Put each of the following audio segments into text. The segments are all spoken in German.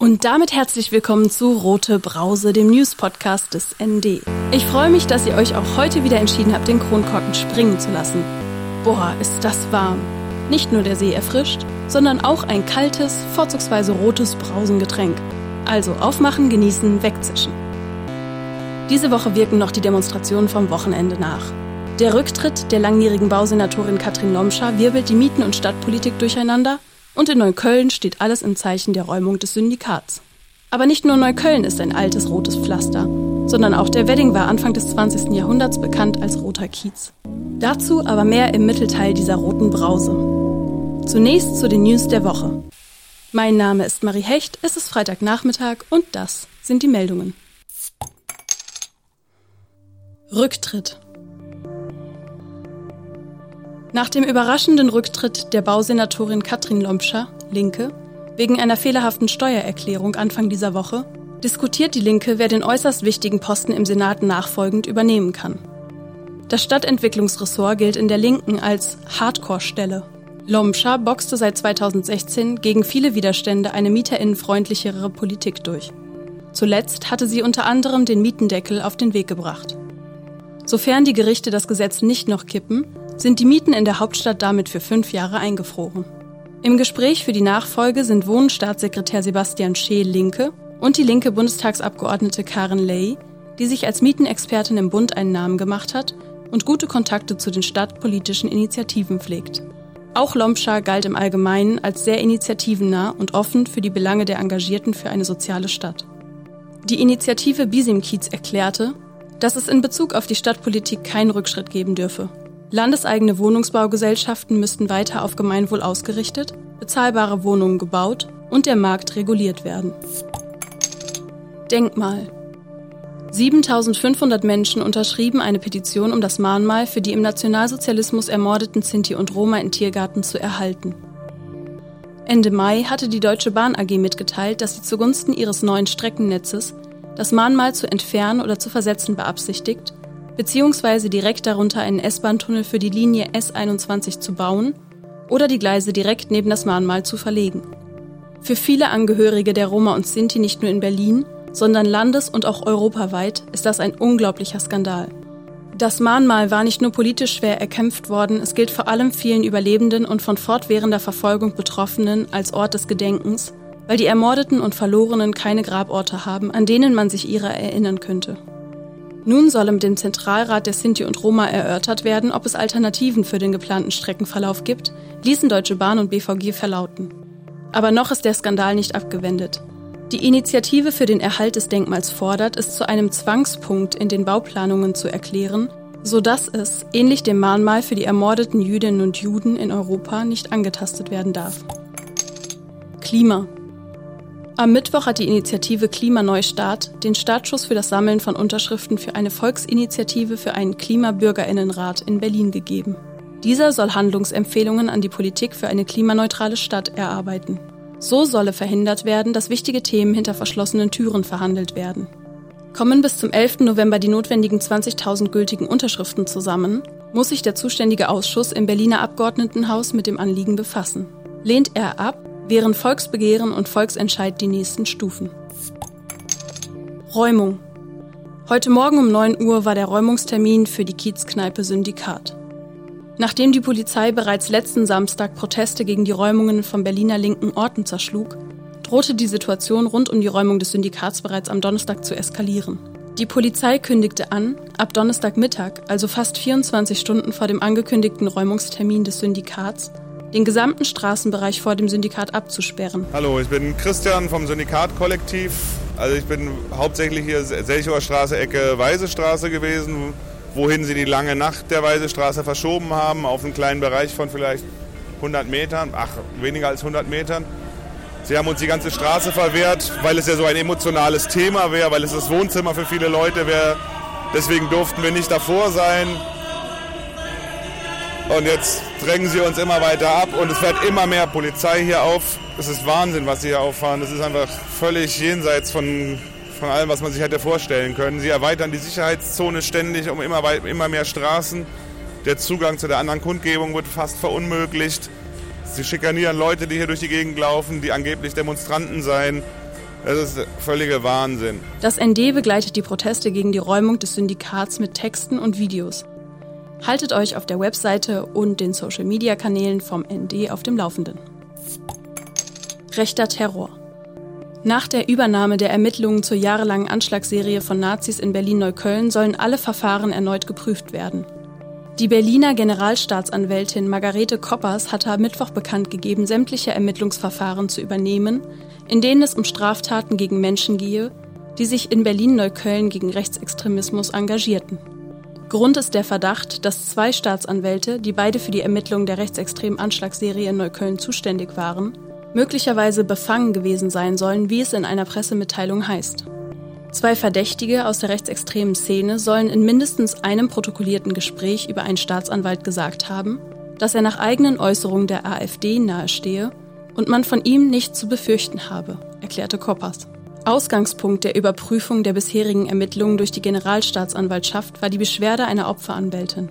Und damit herzlich willkommen zu Rote Brause, dem News-Podcast des ND. Ich freue mich, dass ihr euch auch heute wieder entschieden habt, den Kronkorken springen zu lassen. Boah, ist das warm. Nicht nur der See erfrischt, sondern auch ein kaltes, vorzugsweise rotes Brausengetränk. Also aufmachen, genießen, wegzischen. Diese Woche wirken noch die Demonstrationen vom Wochenende nach. Der Rücktritt der langjährigen Bausenatorin Katrin Lomscher wirbelt die Mieten- und Stadtpolitik durcheinander und in Neukölln steht alles im Zeichen der Räumung des Syndikats. Aber nicht nur Neukölln ist ein altes rotes Pflaster, sondern auch der Wedding war Anfang des 20. Jahrhunderts bekannt als roter Kiez. Dazu aber mehr im Mittelteil dieser roten Brause. Zunächst zu den News der Woche. Mein Name ist Marie Hecht, es ist Freitagnachmittag und das sind die Meldungen. Rücktritt. Nach dem überraschenden Rücktritt der Bausenatorin Katrin Lompscher, Linke, wegen einer fehlerhaften Steuererklärung Anfang dieser Woche, diskutiert die Linke, wer den äußerst wichtigen Posten im Senat nachfolgend übernehmen kann. Das Stadtentwicklungsressort gilt in der Linken als Hardcore-Stelle. Lompscher boxte seit 2016 gegen viele Widerstände eine mieterinnenfreundlichere Politik durch. Zuletzt hatte sie unter anderem den Mietendeckel auf den Weg gebracht. Sofern die Gerichte das Gesetz nicht noch kippen, sind die Mieten in der Hauptstadt damit für fünf Jahre eingefroren. Im Gespräch für die Nachfolge sind Wohnstaatssekretär Sebastian Scheel Linke und die linke Bundestagsabgeordnete Karen Ley, die sich als Mietenexpertin im Bund einen Namen gemacht hat und gute Kontakte zu den stadtpolitischen Initiativen pflegt. Auch Lompscher galt im Allgemeinen als sehr initiativennah und offen für die Belange der Engagierten für eine soziale Stadt. Die Initiative Bisim-Kiez erklärte, dass es in Bezug auf die Stadtpolitik keinen Rückschritt geben dürfe Landeseigene Wohnungsbaugesellschaften müssten weiter auf Gemeinwohl ausgerichtet, bezahlbare Wohnungen gebaut und der Markt reguliert werden. Denkmal 7500 Menschen unterschrieben eine Petition, um das Mahnmal für die im Nationalsozialismus ermordeten Sinti und Roma in Tiergarten zu erhalten. Ende Mai hatte die Deutsche Bahn AG mitgeteilt, dass sie zugunsten ihres neuen Streckennetzes das Mahnmal zu entfernen oder zu versetzen beabsichtigt beziehungsweise direkt darunter einen S-Bahn-Tunnel für die Linie S21 zu bauen oder die Gleise direkt neben das Mahnmal zu verlegen. Für viele Angehörige der Roma und Sinti nicht nur in Berlin, sondern landes- und auch europaweit ist das ein unglaublicher Skandal. Das Mahnmal war nicht nur politisch schwer erkämpft worden, es gilt vor allem vielen Überlebenden und von fortwährender Verfolgung Betroffenen als Ort des Gedenkens, weil die Ermordeten und Verlorenen keine Graborte haben, an denen man sich ihrer erinnern könnte. Nun soll mit dem Zentralrat der Sinti und Roma erörtert werden, ob es Alternativen für den geplanten Streckenverlauf gibt, ließen Deutsche Bahn und BVG verlauten. Aber noch ist der Skandal nicht abgewendet. Die Initiative für den Erhalt des Denkmals fordert, es zu einem Zwangspunkt in den Bauplanungen zu erklären, sodass es, ähnlich dem Mahnmal für die ermordeten Jüdinnen und Juden in Europa, nicht angetastet werden darf. Klima. Am Mittwoch hat die Initiative Klimaneustart den Startschuss für das Sammeln von Unterschriften für eine Volksinitiative für einen Klimabürgerinnenrat in Berlin gegeben. Dieser soll Handlungsempfehlungen an die Politik für eine klimaneutrale Stadt erarbeiten. So solle verhindert werden, dass wichtige Themen hinter verschlossenen Türen verhandelt werden. Kommen bis zum 11. November die notwendigen 20.000 gültigen Unterschriften zusammen, muss sich der zuständige Ausschuss im Berliner Abgeordnetenhaus mit dem Anliegen befassen. Lehnt er ab, wären Volksbegehren und Volksentscheid die nächsten Stufen. Räumung. Heute Morgen um 9 Uhr war der Räumungstermin für die Kiezkneipe Syndikat. Nachdem die Polizei bereits letzten Samstag Proteste gegen die Räumungen von Berliner linken Orten zerschlug, drohte die Situation rund um die Räumung des Syndikats bereits am Donnerstag zu eskalieren. Die Polizei kündigte an, ab Donnerstagmittag, also fast 24 Stunden vor dem angekündigten Räumungstermin des Syndikats, den gesamten Straßenbereich vor dem Syndikat abzusperren. Hallo, ich bin Christian vom Syndikat-Kollektiv. Also ich bin hauptsächlich hier Selchower Straße, Ecke Weisestraße gewesen, wohin sie die lange Nacht der Weisestraße verschoben haben, auf einen kleinen Bereich von vielleicht 100 Metern, ach, weniger als 100 Metern. Sie haben uns die ganze Straße verwehrt, weil es ja so ein emotionales Thema wäre, weil es das Wohnzimmer für viele Leute wäre. Deswegen durften wir nicht davor sein. Und jetzt drängen sie uns immer weiter ab und es fährt immer mehr Polizei hier auf. Es ist Wahnsinn, was sie hier auffahren. Das ist einfach völlig jenseits von, von allem, was man sich hätte vorstellen können. Sie erweitern die Sicherheitszone ständig um immer, immer mehr Straßen. Der Zugang zu der anderen Kundgebung wird fast verunmöglicht. Sie schikanieren Leute, die hier durch die Gegend laufen, die angeblich Demonstranten seien. Das ist völliger Wahnsinn. Das ND begleitet die Proteste gegen die Räumung des Syndikats mit Texten und Videos. Haltet euch auf der Webseite und den Social-Media-Kanälen vom ND auf dem Laufenden. Rechter Terror. Nach der Übernahme der Ermittlungen zur jahrelangen Anschlagsserie von Nazis in Berlin-Neukölln sollen alle Verfahren erneut geprüft werden. Die Berliner Generalstaatsanwältin Margarete Koppers hatte am Mittwoch bekannt gegeben, sämtliche Ermittlungsverfahren zu übernehmen, in denen es um Straftaten gegen Menschen gehe, die sich in Berlin-Neukölln gegen Rechtsextremismus engagierten. Grund ist der Verdacht, dass zwei Staatsanwälte, die beide für die Ermittlung der rechtsextremen Anschlagsserie in Neukölln zuständig waren, möglicherweise befangen gewesen sein sollen, wie es in einer Pressemitteilung heißt. Zwei Verdächtige aus der rechtsextremen Szene sollen in mindestens einem protokollierten Gespräch über einen Staatsanwalt gesagt haben, dass er nach eigenen Äußerungen der AfD nahestehe und man von ihm nichts zu befürchten habe, erklärte Koppers. Ausgangspunkt der Überprüfung der bisherigen Ermittlungen durch die Generalstaatsanwaltschaft war die Beschwerde einer Opferanwältin.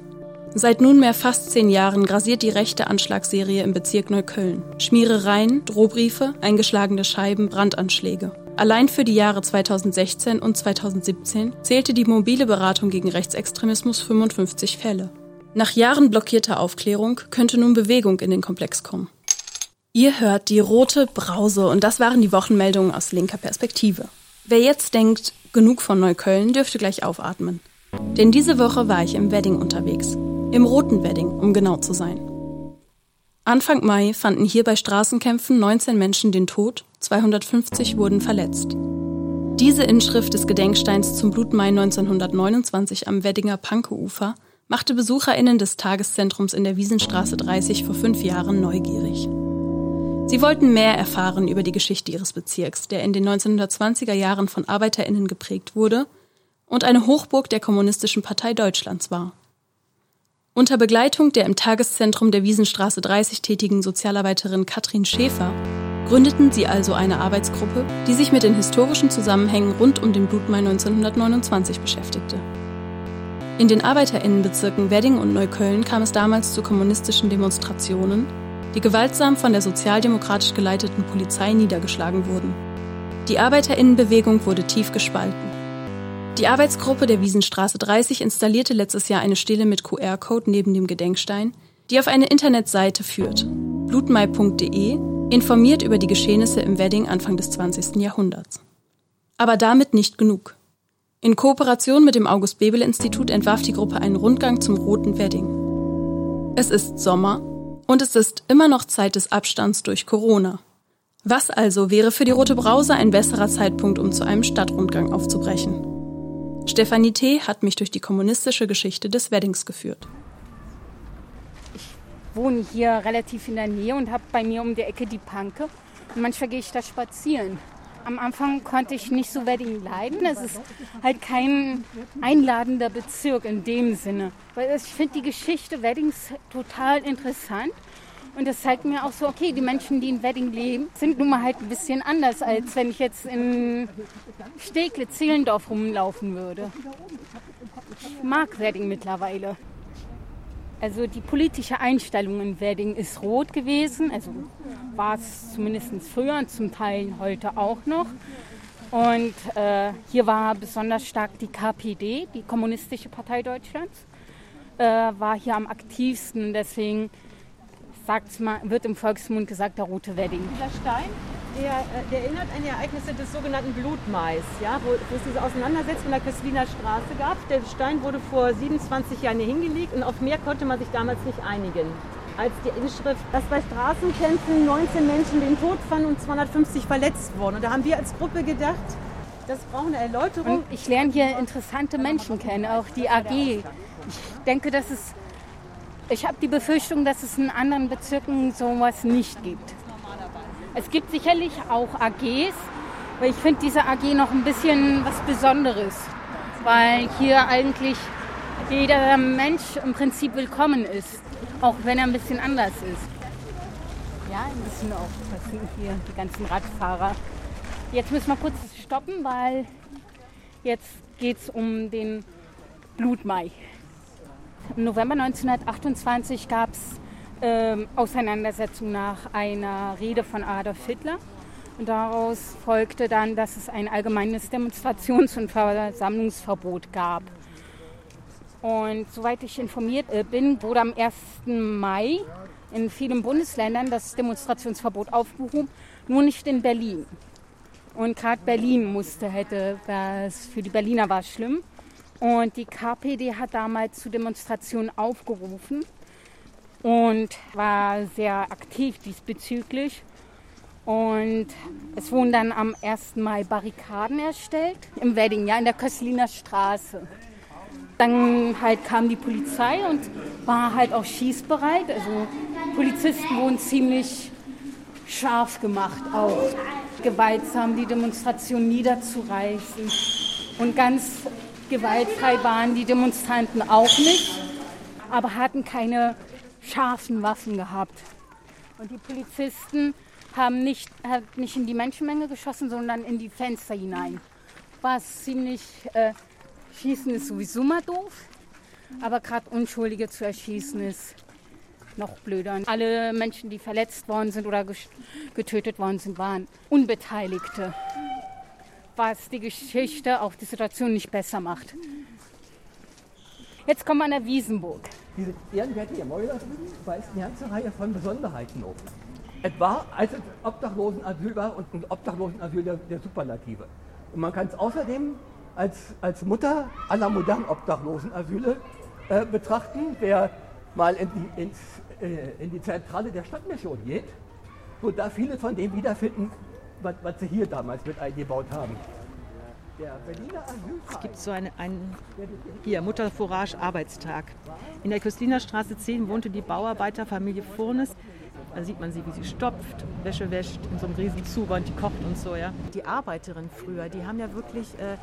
Seit nunmehr fast zehn Jahren grasiert die rechte Anschlagsserie im Bezirk Neukölln. Schmierereien, Drohbriefe, eingeschlagene Scheiben, Brandanschläge. Allein für die Jahre 2016 und 2017 zählte die mobile Beratung gegen Rechtsextremismus 55 Fälle. Nach Jahren blockierter Aufklärung könnte nun Bewegung in den Komplex kommen. Ihr hört die rote Brause und das waren die Wochenmeldungen aus linker Perspektive. Wer jetzt denkt, genug von Neukölln, dürfte gleich aufatmen. Denn diese Woche war ich im Wedding unterwegs. Im Roten Wedding, um genau zu sein. Anfang Mai fanden hier bei Straßenkämpfen 19 Menschen den Tod, 250 wurden verletzt. Diese Inschrift des Gedenksteins zum Blutmai 1929 am Weddinger Pankeufer machte BesucherInnen des Tageszentrums in der Wiesenstraße 30 vor fünf Jahren neugierig. Sie wollten mehr erfahren über die Geschichte ihres Bezirks, der in den 1920er Jahren von ArbeiterInnen geprägt wurde und eine Hochburg der Kommunistischen Partei Deutschlands war. Unter Begleitung der im Tageszentrum der Wiesenstraße 30 tätigen Sozialarbeiterin Katrin Schäfer gründeten sie also eine Arbeitsgruppe, die sich mit den historischen Zusammenhängen rund um den Blutmai 1929 beschäftigte. In den Arbeiterinnenbezirken Wedding und Neukölln kam es damals zu kommunistischen Demonstrationen, die gewaltsam von der sozialdemokratisch geleiteten Polizei niedergeschlagen wurden. Die Arbeiterinnenbewegung wurde tief gespalten. Die Arbeitsgruppe der Wiesenstraße 30 installierte letztes Jahr eine Stele mit QR-Code neben dem Gedenkstein, die auf eine Internetseite führt. blutmai.de informiert über die Geschehnisse im Wedding Anfang des 20. Jahrhunderts. Aber damit nicht genug. In Kooperation mit dem August-Bebel-Institut entwarf die Gruppe einen Rundgang zum Roten Wedding. Es ist Sommer und es ist immer noch Zeit des Abstands durch Corona. Was also wäre für die Rote Brause ein besserer Zeitpunkt, um zu einem Stadtrundgang aufzubrechen? Stefanie T. hat mich durch die kommunistische Geschichte des Weddings geführt. Ich wohne hier relativ in der Nähe und habe bei mir um die Ecke die Panke. Und manchmal gehe ich da spazieren. Am Anfang konnte ich nicht so Wedding leiden. Es ist halt kein einladender Bezirk in dem Sinne. Weil ich finde die Geschichte Weddings total interessant. Und das zeigt mir auch so, okay, die Menschen, die in Wedding leben, sind nun mal halt ein bisschen anders, als wenn ich jetzt in Stegle, Zehlendorf rumlaufen würde. Ich mag Wedding mittlerweile. Also die politische Einstellung in Wedding ist rot gewesen, also war es zumindest früher und zum Teil heute auch noch. Und äh, hier war besonders stark die KPD, die Kommunistische Partei Deutschlands, äh, war hier am aktivsten. Deswegen sagt's mal, wird im Volksmund gesagt, der rote Wedding. Dieser Stein, der, äh, der erinnert an die Ereignisse des sogenannten Blutmais, ja, wo, wo es diese Auseinandersetzung in der Kösliner Straße gab. Der Stein wurde vor 27 Jahren hier hingelegt und auf mehr konnte man sich damals nicht einigen als die Inschrift, dass bei Straßenkämpfen 19 Menschen den Tod fanden und 250 verletzt wurden. Und da haben wir als Gruppe gedacht, das braucht eine Erläuterung. Und ich lerne hier interessante Menschen kennen, auch die AG. Ich denke, dass es ich habe die Befürchtung, dass es in anderen Bezirken sowas nicht gibt. Es gibt sicherlich auch AGs, aber ich finde diese AG noch ein bisschen was Besonderes, weil hier eigentlich jeder Mensch im Prinzip willkommen ist, auch wenn er ein bisschen anders ist. Ja, ein bisschen aufpassen hier, die ganzen Radfahrer. Jetzt müssen wir kurz stoppen, weil jetzt geht es um den Blutmai. Im November 1928 gab es ähm, Auseinandersetzungen nach einer Rede von Adolf Hitler Und daraus folgte dann, dass es ein allgemeines Demonstrations- und Versammlungsverbot gab. Und soweit ich informiert äh, bin, wurde am 1. Mai in vielen Bundesländern das Demonstrationsverbot aufgehoben, nur nicht in Berlin. Und gerade Berlin musste, hätte, das für die Berliner war schlimm. Und die KPD hat damals zu Demonstrationen aufgerufen und war sehr aktiv diesbezüglich. Und es wurden dann am 1. Mai Barrikaden erstellt im Wedding, ja, in der Kössliner Straße. Dann halt kam die Polizei und war halt auch schießbereit. Also Polizisten wurden ziemlich scharf gemacht, auch gewaltsam die Demonstration niederzureißen. Und ganz gewaltfrei waren die Demonstranten auch nicht, aber hatten keine scharfen Waffen gehabt. Und die Polizisten haben nicht, haben nicht in die Menschenmenge geschossen, sondern in die Fenster hinein. War ziemlich, äh, Schießen ist sowieso mal doof, aber gerade Unschuldige zu erschießen ist noch blöder. Alle Menschen, die verletzt worden sind oder getötet worden sind, waren Unbeteiligte, was die Geschichte, auch die Situation nicht besser macht. Jetzt kommen wir an der Wiesenburg. Diese ehrenwertige Mäuler weist eine ganze Reihe von Besonderheiten auf etwa als Obdachlosenasyl war und ein Obdachlosenasyl der, der Superlative. Und man kann es außerdem als, als Mutter aller modernen Obdachlosenasyle äh, betrachten, wer mal in die, ins, äh, in die Zentrale der Stadtmission geht, wo da viele von dem wiederfinden, was, was sie hier damals mit eingebaut haben. Es gibt so einen, einen hier, Mutterforage Arbeitstag. In der Köstliner Straße 10 wohnte die Bauarbeiterfamilie Furnes. Da sieht man sie, wie sie stopft, Wäsche wäscht, in so einem riesen Zuwand, die kocht und so, ja. Die Arbeiterinnen früher, die haben ja wirklich, äh,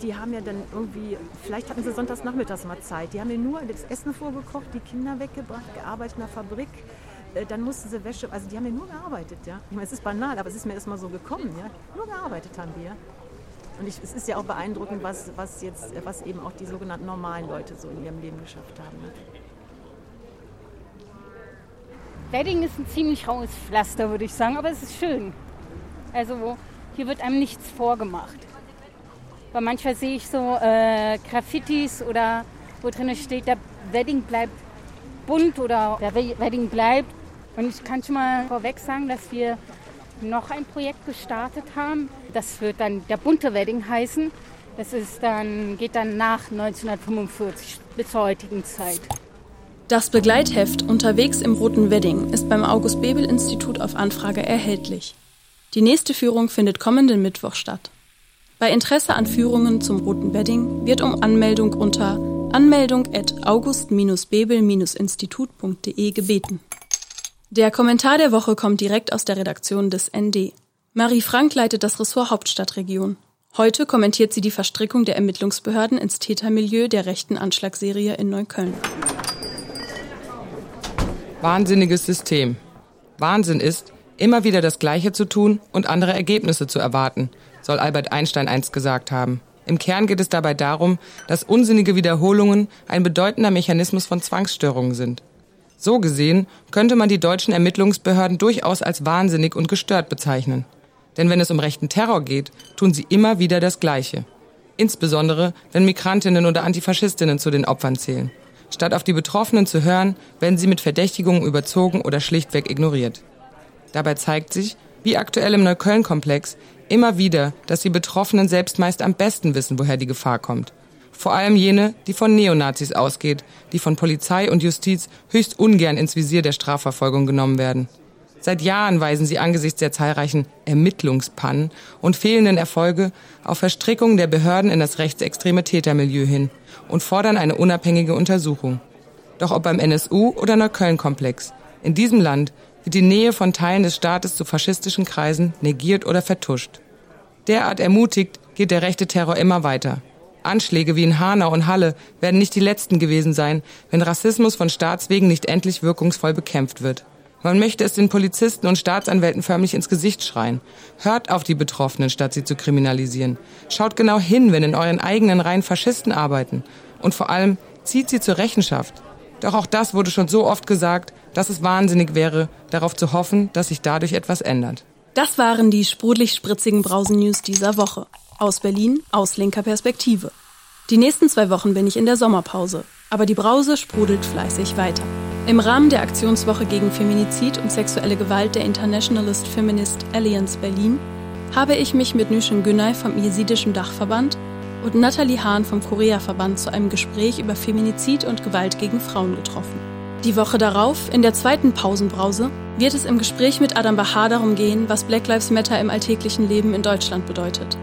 die haben ja dann irgendwie, vielleicht hatten sie sonntags nachmittags mal Zeit, die haben ja nur das Essen vorgekocht, die Kinder weggebracht, gearbeitet in der Fabrik, äh, dann mussten sie Wäsche, also die haben ja nur gearbeitet, ja. Ich meine, es ist banal, aber es ist mir erstmal so gekommen, ja. Nur gearbeitet haben ja. Und ich, es ist ja auch beeindruckend, was, was jetzt, was eben auch die sogenannten normalen Leute so in ihrem Leben geschafft haben. Ne? Wedding ist ein ziemlich raues Pflaster, würde ich sagen, aber es ist schön. Also hier wird einem nichts vorgemacht. Weil manchmal sehe ich so äh, Graffitis oder wo drin steht, der Wedding bleibt bunt oder der Wedding bleibt. Und ich kann schon mal vorweg sagen, dass wir noch ein Projekt gestartet haben. Das wird dann der bunte Wedding heißen. Das ist dann, geht dann nach 1945 bis zur heutigen Zeit. Das Begleitheft Unterwegs im Roten Wedding ist beim August-Bebel-Institut auf Anfrage erhältlich. Die nächste Führung findet kommenden Mittwoch statt. Bei Interesse an Führungen zum Roten Wedding wird um Anmeldung unter anmeldung at august-bebel-institut.de gebeten. Der Kommentar der Woche kommt direkt aus der Redaktion des ND. Marie Frank leitet das Ressort Hauptstadtregion. Heute kommentiert sie die Verstrickung der Ermittlungsbehörden ins Tätermilieu der rechten Anschlagsserie in Neukölln. Wahnsinniges System. Wahnsinn ist, immer wieder das Gleiche zu tun und andere Ergebnisse zu erwarten, soll Albert Einstein einst gesagt haben. Im Kern geht es dabei darum, dass unsinnige Wiederholungen ein bedeutender Mechanismus von Zwangsstörungen sind. So gesehen könnte man die deutschen Ermittlungsbehörden durchaus als wahnsinnig und gestört bezeichnen. Denn wenn es um rechten Terror geht, tun sie immer wieder das Gleiche. Insbesondere, wenn Migrantinnen oder Antifaschistinnen zu den Opfern zählen. Statt auf die Betroffenen zu hören, werden sie mit Verdächtigungen überzogen oder schlichtweg ignoriert. Dabei zeigt sich, wie aktuell im Neukölln-Komplex, immer wieder, dass die Betroffenen selbst meist am besten wissen, woher die Gefahr kommt. Vor allem jene, die von Neonazis ausgeht, die von Polizei und Justiz höchst ungern ins Visier der Strafverfolgung genommen werden. Seit Jahren weisen sie angesichts der zahlreichen Ermittlungspannen und fehlenden Erfolge auf Verstrickungen der Behörden in das rechtsextreme Tätermilieu hin und fordern eine unabhängige Untersuchung. Doch ob beim NSU oder Neukölln-Komplex, in diesem Land wird die Nähe von Teilen des Staates zu faschistischen Kreisen negiert oder vertuscht. Derart ermutigt geht der rechte Terror immer weiter. Anschläge wie in Hanau und Halle werden nicht die letzten gewesen sein, wenn Rassismus von Staatswegen nicht endlich wirkungsvoll bekämpft wird. Man möchte es den Polizisten und Staatsanwälten förmlich ins Gesicht schreien. Hört auf die Betroffenen, statt sie zu kriminalisieren. Schaut genau hin, wenn in euren eigenen Reihen Faschisten arbeiten. Und vor allem zieht sie zur Rechenschaft. Doch auch das wurde schon so oft gesagt, dass es wahnsinnig wäre, darauf zu hoffen, dass sich dadurch etwas ändert. Das waren die sprudelig-spritzigen Brausen-News dieser Woche. Aus Berlin, aus linker Perspektive. Die nächsten zwei Wochen bin ich in der Sommerpause, aber die Brause sprudelt fleißig weiter. Im Rahmen der Aktionswoche gegen Feminizid und sexuelle Gewalt der Internationalist Feminist Alliance Berlin habe ich mich mit Nüshin Günay vom Jesidischen Dachverband und Nathalie Hahn vom Korea-Verband zu einem Gespräch über Feminizid und Gewalt gegen Frauen getroffen. Die Woche darauf, in der zweiten Pausenbrause, wird es im Gespräch mit Adam Bahar darum gehen, was Black Lives Matter im alltäglichen Leben in Deutschland bedeutet.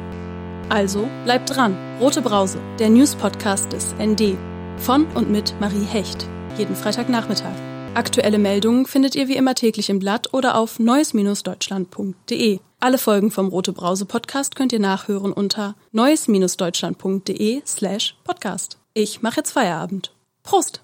Also bleibt dran. Rote Brause, der News-Podcast des ND. Von und mit Marie Hecht. Jeden Freitagnachmittag. Aktuelle Meldungen findet ihr wie immer täglich im Blatt oder auf neues-deutschland.de. Alle Folgen vom Rote Brause Podcast könnt ihr nachhören unter neues-deutschland.de slash podcast. Ich mache jetzt Feierabend. Prost!